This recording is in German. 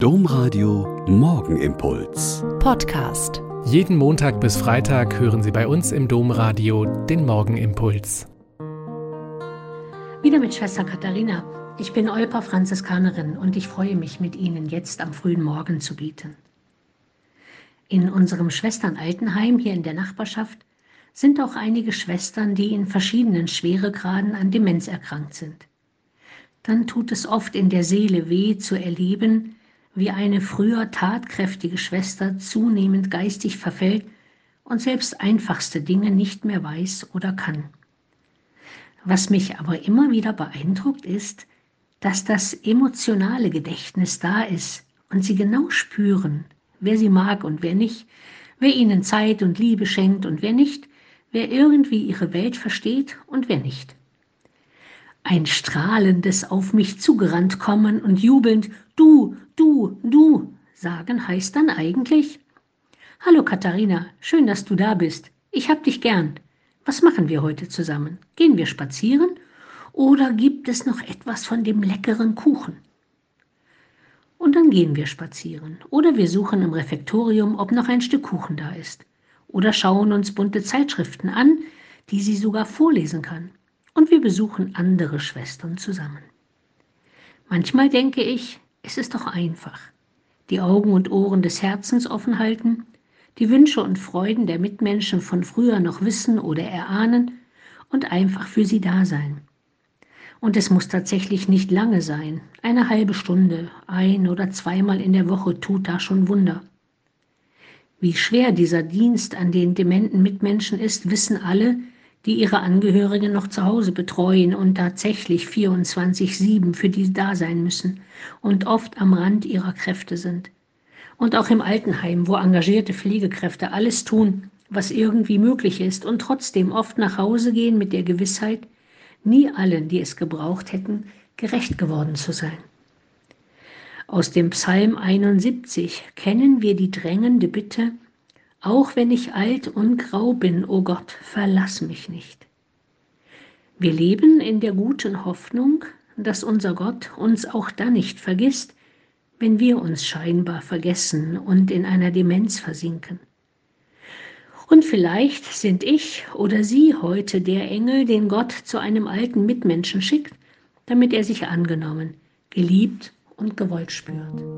Domradio Morgenimpuls. Podcast. Jeden Montag bis Freitag hören Sie bei uns im Domradio den Morgenimpuls. Wieder mit Schwester Katharina. Ich bin Olpa Franziskanerin und ich freue mich, mit Ihnen jetzt am frühen Morgen zu bieten. In unserem Schwesternaltenheim hier in der Nachbarschaft sind auch einige Schwestern, die in verschiedenen Schweregraden an Demenz erkrankt sind. Dann tut es oft in der Seele weh zu erleben, wie eine früher tatkräftige Schwester zunehmend geistig verfällt und selbst einfachste Dinge nicht mehr weiß oder kann. Was mich aber immer wieder beeindruckt ist, dass das emotionale Gedächtnis da ist und sie genau spüren, wer sie mag und wer nicht, wer ihnen Zeit und Liebe schenkt und wer nicht, wer irgendwie ihre Welt versteht und wer nicht. Ein strahlendes auf mich zugerannt kommen und jubelnd Du, du, sagen heißt dann eigentlich Hallo Katharina, schön, dass du da bist. Ich hab dich gern. Was machen wir heute zusammen? Gehen wir spazieren? Oder gibt es noch etwas von dem leckeren Kuchen? Und dann gehen wir spazieren. Oder wir suchen im Refektorium, ob noch ein Stück Kuchen da ist. Oder schauen uns bunte Zeitschriften an, die sie sogar vorlesen kann und wir besuchen andere Schwestern zusammen. Manchmal denke ich, es ist doch einfach. Die Augen und Ohren des Herzens offen halten, die Wünsche und Freuden der Mitmenschen von früher noch wissen oder erahnen und einfach für sie da sein. Und es muss tatsächlich nicht lange sein. Eine halbe Stunde, ein oder zweimal in der Woche tut da schon Wunder. Wie schwer dieser Dienst an den dementen Mitmenschen ist, wissen alle, die ihre Angehörigen noch zu Hause betreuen und tatsächlich 24-7 für die da sein müssen und oft am Rand ihrer Kräfte sind. Und auch im Altenheim, wo engagierte Pflegekräfte alles tun, was irgendwie möglich ist und trotzdem oft nach Hause gehen mit der Gewissheit, nie allen, die es gebraucht hätten, gerecht geworden zu sein. Aus dem Psalm 71 kennen wir die drängende Bitte, auch wenn ich alt und grau bin, o oh Gott, verlass mich nicht. Wir leben in der guten Hoffnung, dass unser Gott uns auch dann nicht vergisst, wenn wir uns scheinbar vergessen und in einer Demenz versinken. Und vielleicht sind ich oder Sie heute der Engel, den Gott zu einem alten Mitmenschen schickt, damit er sich angenommen, geliebt und gewollt spürt.